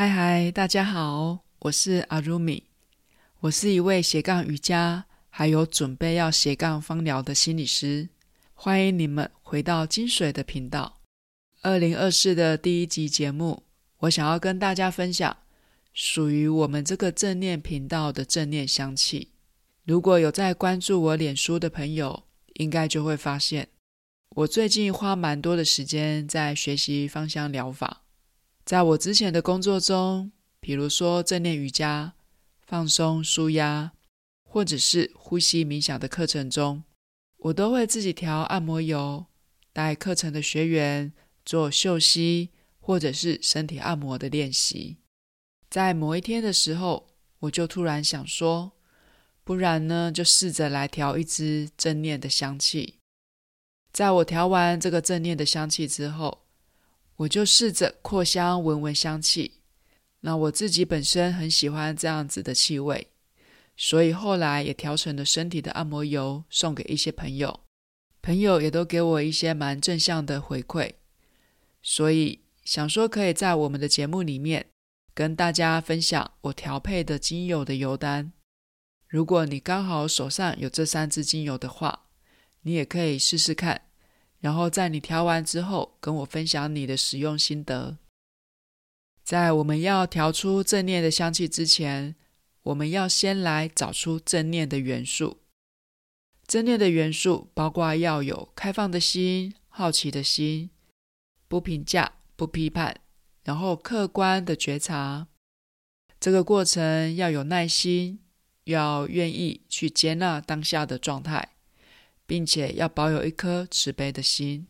嗨嗨，大家好，我是阿如米，我是一位斜杠瑜伽，还有准备要斜杠芳疗的心理师。欢迎你们回到金水的频道。二零二四的第一集节目，我想要跟大家分享属于我们这个正念频道的正念香气。如果有在关注我脸书的朋友，应该就会发现，我最近花蛮多的时间在学习芳香疗法。在我之前的工作中，比如说正念瑜伽、放松、舒压，或者是呼吸冥想的课程中，我都会自己调按摩油，带课程的学员做嗅吸或者是身体按摩的练习。在某一天的时候，我就突然想说，不然呢，就试着来调一支正念的香气。在我调完这个正念的香气之后，我就试着扩香闻闻香气，那我自己本身很喜欢这样子的气味，所以后来也调成了身体的按摩油，送给一些朋友，朋友也都给我一些蛮正向的回馈，所以想说可以在我们的节目里面跟大家分享我调配的精油的油单。如果你刚好手上有这三支精油的话，你也可以试试看。然后在你调完之后，跟我分享你的使用心得。在我们要调出正念的香气之前，我们要先来找出正念的元素。正念的元素包括要有开放的心、好奇的心、不评价、不批判，然后客观的觉察。这个过程要有耐心，要愿意去接纳当下的状态。并且要保有一颗慈悲的心。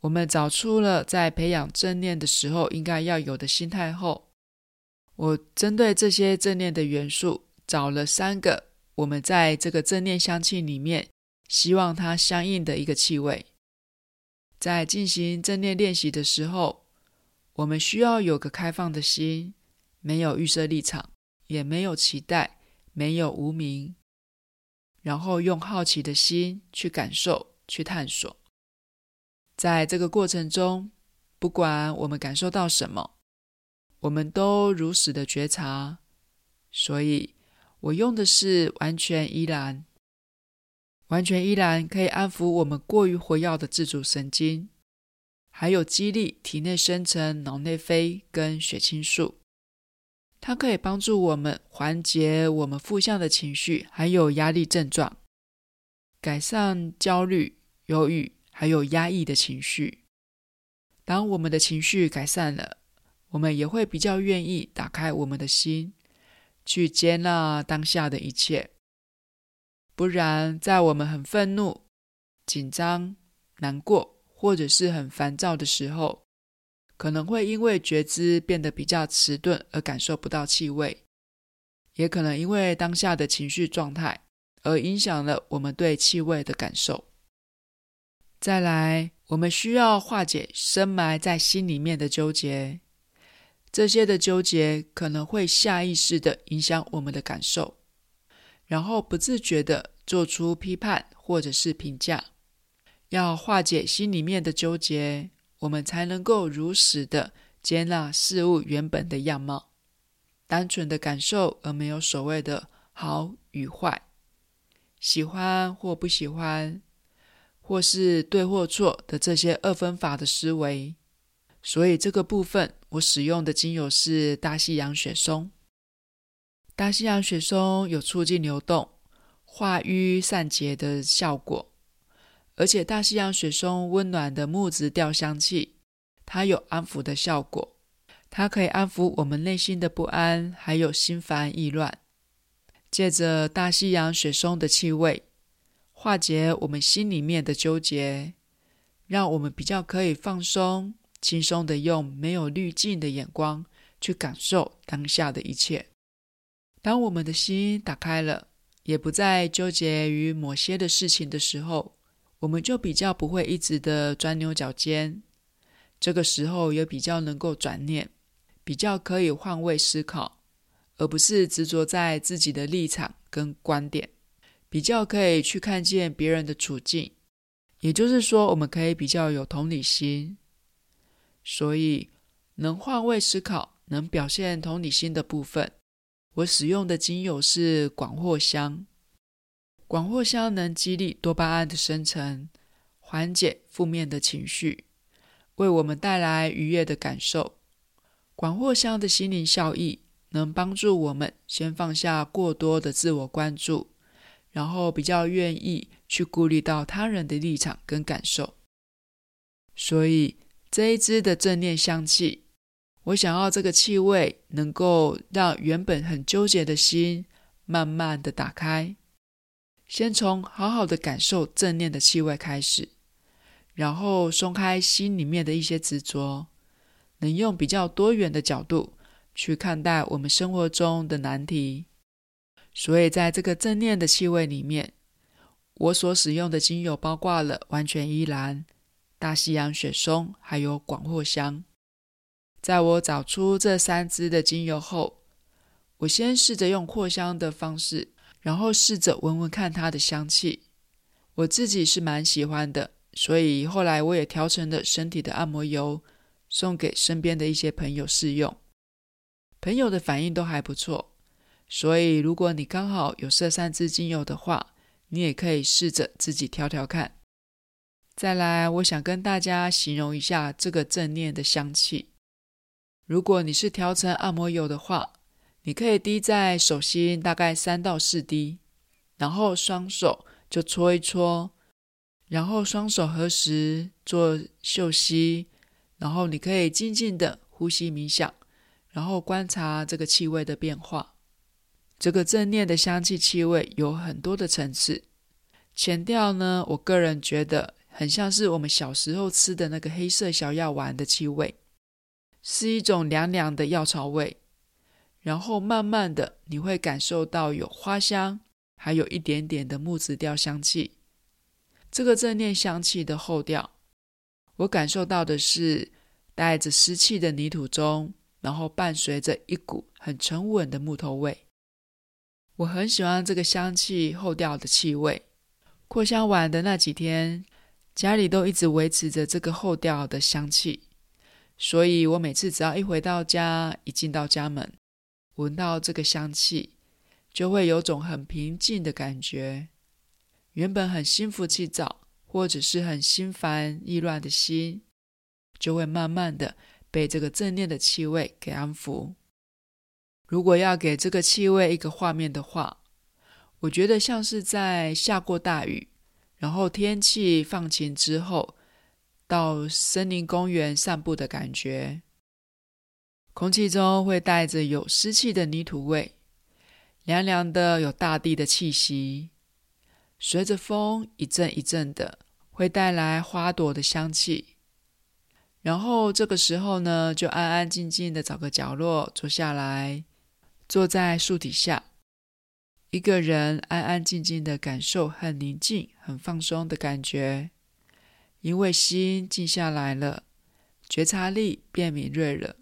我们找出了在培养正念的时候应该要有的心态后，我针对这些正念的元素找了三个我们在这个正念香气里面希望它相应的一个气味。在进行正念练习的时候，我们需要有个开放的心，没有预设立场，也没有期待，没有无明。然后用好奇的心去感受、去探索，在这个过程中，不管我们感受到什么，我们都如实的觉察。所以，我用的是完全依然，完全依然可以安抚我们过于活跃的自主神经，还有激励体内生成脑内啡跟血清素。它可以帮助我们缓解我们负向的情绪，还有压力症状，改善焦虑、忧郁，还有压抑的情绪。当我们的情绪改善了，我们也会比较愿意打开我们的心，去接纳当下的一切。不然，在我们很愤怒、紧张、难过，或者是很烦躁的时候，可能会因为觉知变得比较迟钝而感受不到气味，也可能因为当下的情绪状态而影响了我们对气味的感受。再来，我们需要化解深埋在心里面的纠结，这些的纠结可能会下意识地影响我们的感受，然后不自觉地做出批判或者是评价。要化解心里面的纠结。我们才能够如实的接纳事物原本的样貌，单纯的感受，而没有所谓的好与坏，喜欢或不喜欢，或是对或错的这些二分法的思维。所以这个部分，我使用的精油是大西洋雪松。大西洋雪松有促进流动、化瘀散结的效果。而且大西洋雪松温暖的木质调香气，它有安抚的效果，它可以安抚我们内心的不安，还有心烦意乱。借着大西洋雪松的气味，化解我们心里面的纠结，让我们比较可以放松、轻松的用没有滤镜的眼光去感受当下的一切。当我们的心打开了，也不再纠结于某些的事情的时候。我们就比较不会一直的钻牛角尖，这个时候也比较能够转念，比较可以换位思考，而不是执着在自己的立场跟观点，比较可以去看见别人的处境，也就是说，我们可以比较有同理心。所以，能换位思考，能表现同理心的部分，我使用的精油是广藿香。广藿香能激励多巴胺的生成，缓解负面的情绪，为我们带来愉悦的感受。广藿香的心灵效益能帮助我们先放下过多的自我关注，然后比较愿意去顾虑到他人的立场跟感受。所以这一支的正念香气，我想要这个气味能够让原本很纠结的心慢慢的打开。先从好好的感受正念的气味开始，然后松开心里面的一些执着，能用比较多元的角度去看待我们生活中的难题。所以，在这个正念的气味里面，我所使用的精油包括了完全依兰、大西洋雪松，还有广藿香。在我找出这三支的精油后，我先试着用扩香的方式。然后试着闻闻看它的香气，我自己是蛮喜欢的，所以后来我也调成了身体的按摩油，送给身边的一些朋友试用，朋友的反应都还不错。所以如果你刚好有这三支精油的话，你也可以试着自己调调看。再来，我想跟大家形容一下这个正念的香气。如果你是调成按摩油的话，你可以滴在手心，大概三到四滴，然后双手就搓一搓，然后双手合十做嗅吸，然后你可以静静的呼吸冥想，然后观察这个气味的变化。这个正念的香气气味有很多的层次，前调呢，我个人觉得很像是我们小时候吃的那个黑色小药丸的气味，是一种凉凉的药草味。然后慢慢的，你会感受到有花香，还有一点点的木质调香气。这个正念香气的后调，我感受到的是带着湿气的泥土中，然后伴随着一股很沉稳的木头味。我很喜欢这个香气后调的气味。扩香完的那几天，家里都一直维持着这个后调的香气，所以我每次只要一回到家，一进到家门。闻到这个香气，就会有种很平静的感觉。原本很心浮气躁，或者是很心烦意乱的心，就会慢慢的被这个正念的气味给安抚。如果要给这个气味一个画面的话，我觉得像是在下过大雨，然后天气放晴之后，到森林公园散步的感觉。空气中会带着有湿气的泥土味，凉凉的，有大地的气息。随着风一阵一阵的，会带来花朵的香气。然后这个时候呢，就安安静静的找个角落坐下来，坐在树底下，一个人安安静静的感受很宁静、很放松的感觉。因为心静下来了，觉察力变敏锐了。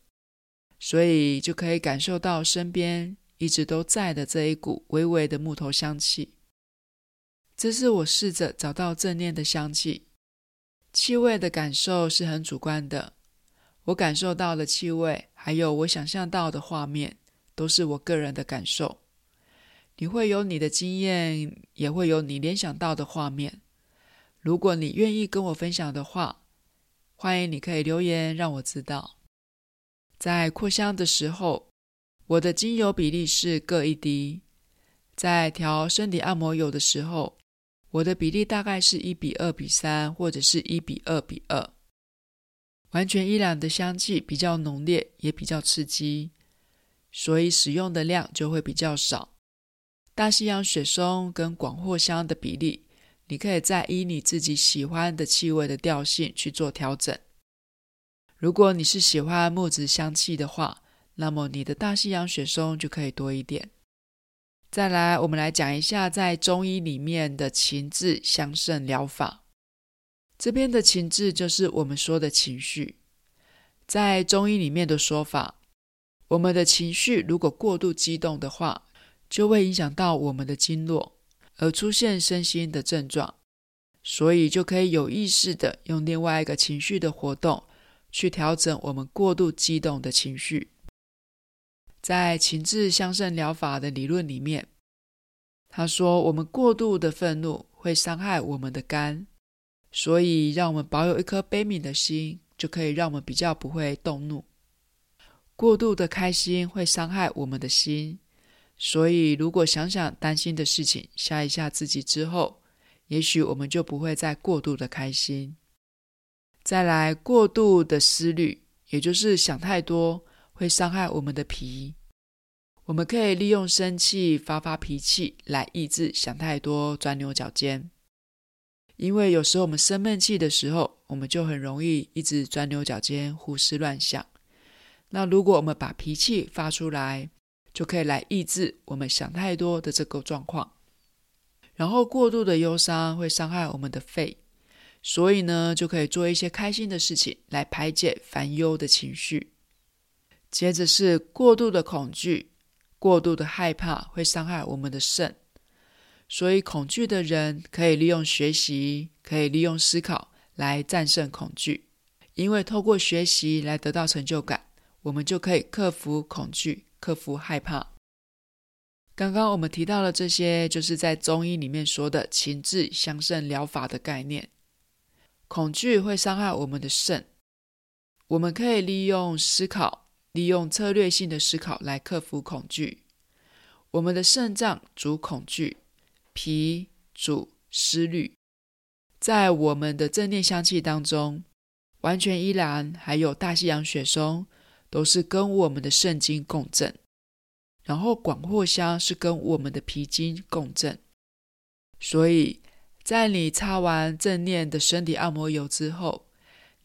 所以就可以感受到身边一直都在的这一股微微的木头香气。这是我试着找到正念的香气。气味的感受是很主观的，我感受到的气味，还有我想象到的画面，都是我个人的感受。你会有你的经验，也会有你联想到的画面。如果你愿意跟我分享的话，欢迎你可以留言让我知道。在扩香的时候，我的精油比例是各一滴；在调身体按摩油的时候，我的比例大概是一比二比三，或者是一比二比二。完全依兰的香气比较浓烈，也比较刺激，所以使用的量就会比较少。大西洋雪松跟广藿香的比例，你可以再依你自己喜欢的气味的调性去做调整。如果你是喜欢木质香气的话，那么你的大西洋雪松就可以多一点。再来，我们来讲一下在中医里面的情志相胜疗法。这边的情志就是我们说的情绪。在中医里面的说法，我们的情绪如果过度激动的话，就会影响到我们的经络，而出现身心的症状。所以就可以有意识的用另外一个情绪的活动。去调整我们过度激动的情绪。在情志相胜疗法的理论里面，他说我们过度的愤怒会伤害我们的肝，所以让我们保有一颗悲悯的心，就可以让我们比较不会动怒。过度的开心会伤害我们的心，所以如果想想担心的事情，吓一吓自己之后，也许我们就不会再过度的开心。再来，过度的思虑，也就是想太多，会伤害我们的脾。我们可以利用生气发发脾气来抑制想太多、钻牛角尖。因为有时候我们生闷气的时候，我们就很容易一直钻牛角尖、胡思乱想。那如果我们把脾气发出来，就可以来抑制我们想太多的这个状况。然后过度的忧伤会伤害我们的肺，所以呢，就可以做一些开心的事情来排解烦忧的情绪。接着是过度的恐惧，过度的害怕会伤害我们的肾，所以恐惧的人可以利用学习，可以利用思考来战胜恐惧，因为透过学习来得到成就感。我们就可以克服恐惧，克服害怕。刚刚我们提到了这些，就是在中医里面说的情志相胜疗法的概念。恐惧会伤害我们的肾，我们可以利用思考，利用策略性的思考来克服恐惧。我们的肾脏主恐惧，脾主思虑。在我们的正念香气当中，完全依然还有大西洋雪松。都是跟我们的肾经共振，然后广藿香是跟我们的脾经共振，所以在你擦完正念的身体按摩油之后，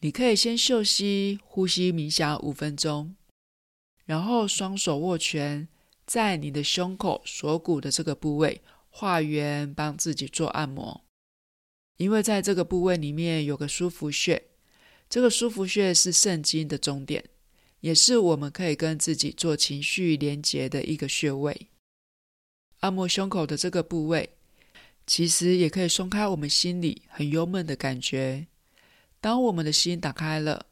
你可以先休息、呼吸、冥想五分钟，然后双手握拳，在你的胸口锁骨的这个部位画圆，帮自己做按摩，因为在这个部位里面有个舒服穴，这个舒服穴是肾经的终点。也是我们可以跟自己做情绪连结的一个穴位。按摩胸口的这个部位，其实也可以松开我们心里很忧闷的感觉。当我们的心打开了，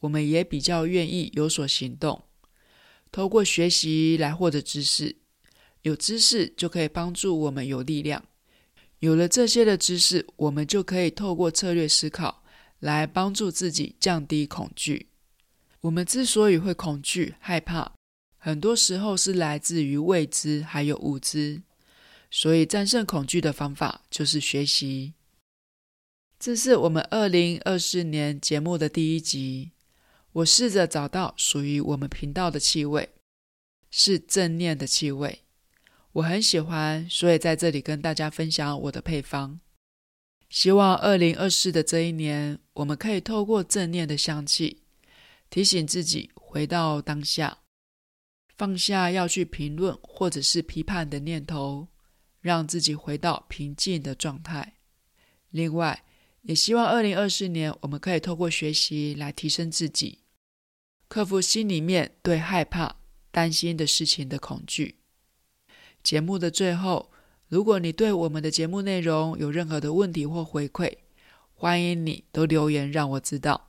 我们也比较愿意有所行动。透过学习来获得知识，有知识就可以帮助我们有力量。有了这些的知识，我们就可以透过策略思考来帮助自己降低恐惧。我们之所以会恐惧、害怕，很多时候是来自于未知还有无知。所以战胜恐惧的方法就是学习。这是我们二零二四年节目的第一集。我试着找到属于我们频道的气味，是正念的气味。我很喜欢，所以在这里跟大家分享我的配方。希望二零二四的这一年，我们可以透过正念的香气。提醒自己回到当下，放下要去评论或者是批判的念头，让自己回到平静的状态。另外，也希望二零二四年我们可以透过学习来提升自己，克服心里面对害怕、担心的事情的恐惧。节目的最后，如果你对我们的节目内容有任何的问题或回馈，欢迎你都留言让我知道。